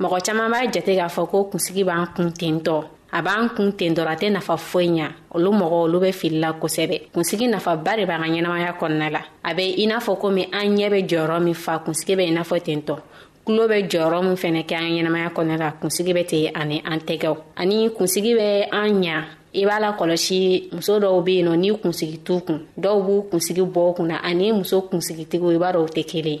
mɔgɔ caaman b'a jate k'a fɔ ko kunsigi b'an kun tentɔ a b'an kun ten dɔrɔn a tɛ nafa foyi ɲa olu mɔgɔ olu bɛ fili la kosɛbɛ kunsigi nafaba de b'an ka ɲɛnamaya kɔnɔna la a bɛ i n'a fɔ komi an ɲɛ bɛ jɔyɔrɔ min fa kunsigi bɛ i n'a fɔ tentɔ tulo bɛ jɔyɔrɔ min fɛnɛ kɛ an ɲɛnamaya kɔnɔna la kunsigi bɛ ten ani an tɛgɛw ani kunsigi bɛ an ɲa i b'a la kɔlɔsi muso dɔw be yen nɔ n'i kunsigi t'u kun dɔw b'u kunsigi bɔ kunna ani muso kunsigitigiw i b'a dɔw tɛ kelen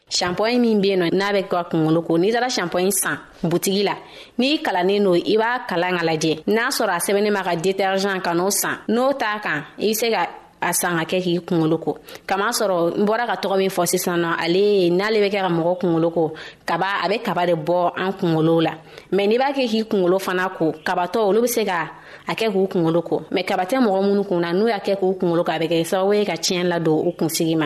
shanpɔɲi min be yen nɔ n'a bɛ ka kungolo ko n'i taara shanpɔɲi san butigi la n'i kalannen don i b'a kalan ka lajɛ n'a sɔrɔ a sɛbɛnnen ma ka detergent ka n'o san n'o t'a kan i be se ka a san ka kɛ k'i kungolo ko kama sɔrɔ n bɔra ka tɔgɔ min fɔ sisan nɔ ale n'ale bɛ kɛ ka mɔgɔ kungolo ko kaba a bɛ kaba de bɔ an kungolo la mɛ n'i b'a kɛ k'i kungolo fana ko kabatɔ olu bɛ se ka a kɛ k'u kungolo ko mɛ kaba tɛ mɔgɔ minnu kun na n'u y'a kɛ k'u kungolo ko a bɛ kɛ sababu ye ka tiɲɛ ladon u kunsigi ma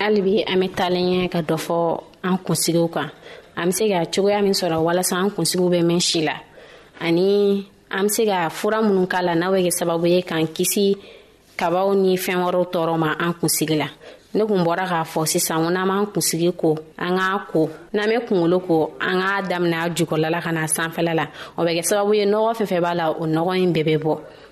hali bi an bɛ taalen ɲɛ ka dɔ fɔ an kunsigiw kan an bɛ se ka cogoya min sɔrɔ walasa an kunsigiw bɛ mɛn si la ani an bɛ se ka fura minnu k'a la n'a bɛ kɛ sababu ye k'an kisi kabaw ni fɛn wɛrɛw tɔɔrɔ ma an kunsigi la ne kun bɔra k'a fɔ sisan ko n'an b'an kunsigi ko an k'a ko n'an bɛ kunkolo ko an k'a daminɛ a jukɔrɔla la ka na sanfɛla la o bɛ kɛ sababu ye nɔgɔ fɛn fɛn b'a la o nɔgɔ in bɛɛ bɛ bɔ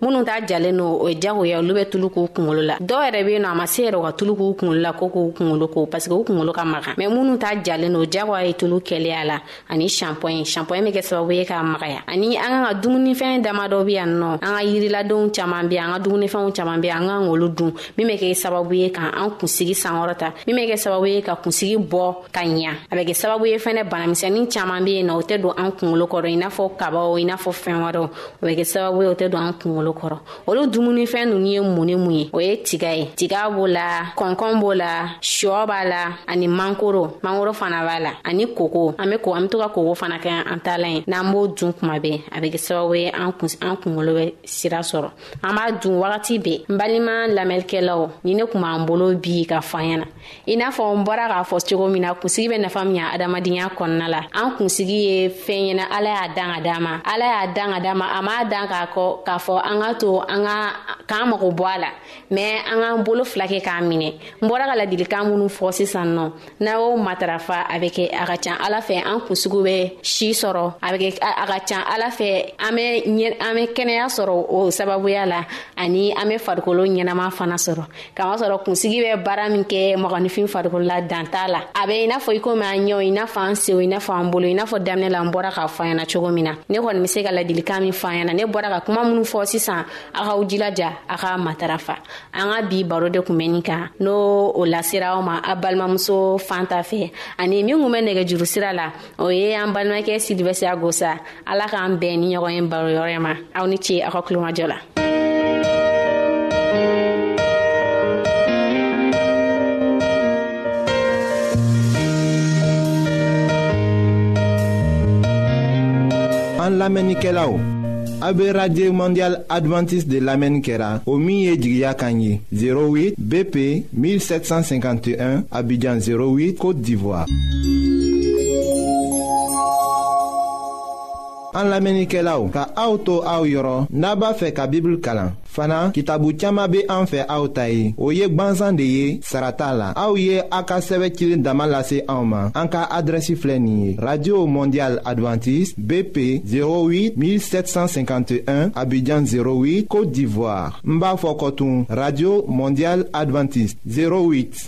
minnu ta jalen don o ye jagoya olu bɛ tulu k'u kunkolo la dɔw yɛrɛ bɛ yen nɔ a ma se yɛrɛ ka tulu k'u kunkolo la ko k'u kunkolo ko parce que u kunkolo ka makan mɛ minnu ta jalen don jagoya ye tulu kɛlɛya la ani shampoing shampoing bɛ kɛ sababu ye k'a magaya ani an kan ka dumunifɛn dama dɔ bɛ yan nɔ an ka yiriladenw caman bɛ an ka dumunifɛnw caman bɛ an kan k'olu dun min bɛ kɛ sababu ye ka an kunsigi sankɔrɔta min bɛ kɛ sababu ye ka kunsigi bɔ ka ɲa a bɛ kɛ sababu ye fɛnɛ banamisɛnnin caman bɛ yen nɔ o tɛ don an kunkolo kɔrɔ i n'a fɔ kabaw i n'a fɔ fɛn wɛrɛw o bɛ kɛ sababu ye o tɛ don an kungolo kɔrɔ olu dumunifɛn ninnu ye mun ni mun ye o ye tiga ye tiga b'o la kɔnkɔn b'o la shɔ b'a la ani mankoro mankoro fana b'a la ani koko an be ko an be to ka koko fana kɛ an talan ye n'an b'o dun kuma bɛɛ a bɛ kɛ sababu ye an kungolo bɛ sira sɔrɔ an b'a dun wagati bɛɛ n balima lamɛnlikɛlaw ni ne kun b'an bolo bi ka fɔ an ɲɛna i n'a fɔ n bɔra k'a fɔ cogo min na kunsigi bɛ nafa min adamadenya kɔnɔna la an kunsigi ye fɛn ɲɛna ala y'a dan ka d'a ma ala y'a dan ka d'a ma a m'a dan k'a kɔ k'a fɔ an ka to an ka k'an mago bɔ a la mɛ an k'an bolo fila kɛ k'a minɛ n bɔra ka ladilikan minnu fɔ sisan nɔ n'a y'o matarafa a bɛ kɛ a ka ca ala fɛ an kunsigi bɛ si sɔrɔ a bɛ kɛ a ka ca ala fɛ an bɛ an bɛ kɛnɛya sɔrɔ o sababuya la ani an bɛ farikolo ɲɛnama fana sɔrɔ kama sɔrɔ kunsigi bɛ baara min kɛ mɔgɔninfin farikolola dan t'a la a bɛ i n'a fɔ i komi an ɲɛw i n'a fɔ an sew i n'a fɔ an bolo i n'a fɔ daminɛ la n bɔra k'a fɔ ɲɛna cogo min na ne kɔni be se ka ladilikan min fɔ ɲɛna ne bɔra ka kuma minnu fɔ sisan a k'aw jilaja a k'a matarafa an ka bi baro de kun bɛ nin kan n'o o lasera aw ma a balimamuso fan ta fɛ ani min kun bɛ nɛgɛ juru sira la o ye an balimakɛ sidibɛsiya gosa ala k'an bɛn ni ɲɔgɔn ye baro yɔrɔ ma aw ni ce aw ka kulomajɔ la an lamɛnnikɛlaw A bɛ arajo mɔndiyal adventiste de lamɛnni kɛra o min ye jigiya kan ye 08 BP 1751 Abidjan 08 Côte d'Ivoire. An lamɛnnikɛlaw ka aw to aw yɔrɔ n'a b'a fɛ ka Biblu kalan. fana kitabu caman be an fɛ aw ta ye o ye gwansan de ye sarata la aw ye a ka sɛbɛ cili dama lase anw ma an ka adrɛsi filɛ nin ye radio mondial adventiste bp 08 1751 abidjan 08 côte d'ivoire n b'a fɔ kɔtun radio mondial adventiste 08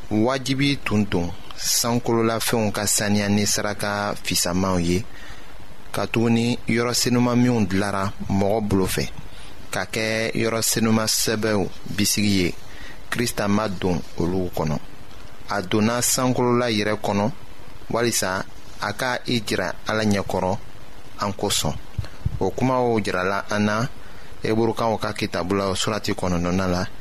wajibi tun don sankololafɛnw ka saniya ni saraka fisamanw ye katuguni yɔrɔ senuma minw dilara mɔgɔ bolo fɛ ka kɛ yɔrɔ senuma sɛbɛw bisigi ye krista ma don olu kɔnɔ a donna sankolola yɛrɛ kɔnɔ walisa a ka i jira ala ɲɛkɔrɔ an kosɔn o kumaw jirala an na eburukaw ka kitabu la surati kɔnɔnɔna la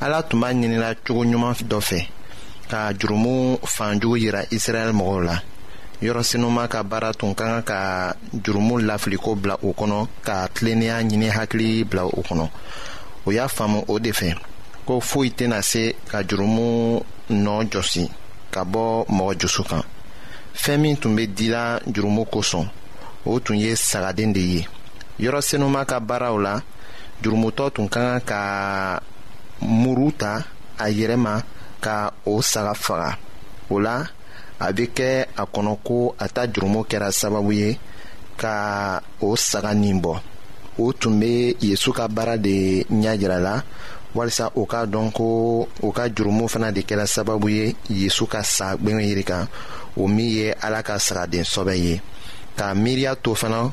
ala tun b'a ɲinila cogo ɲuman dɔ fɛ ka jurumu fanjugu yira israɛl mɔgɔw la yɔrɔ sinuma ka baara tun ka kan ka jurumu lafiliko bila u kɔnɔ ka tilennenya ɲini hakili bila u kɔnɔ o y'a faamu o de fɛ ko foyi tɛna se ka jurumu nɔ jɔsi ka bɔ mɔgɔ jusu kan fɛn min tun bɛ dila jurumu kosɔn o tun ye sagaden de ye yɔrɔ senuma ka baaraw la jurumutɔ tun ka kan ka muru ta a yɛrɛ ma ka o saga faga o la a bɛ kɛ a kɔnɔ ko a ta jurumu kɛra sababu ye ka o saga nin bɔ o tun bɛ yesu ka baara de ɲɛ jira la walisa o k'a dɔn ko o ka jurumu fana de kɛra sababu ye yesu ka sa gbɛngɛn yiri kan o min ye ala ka sagaden sɔbɛ ye k'a miiriya to fana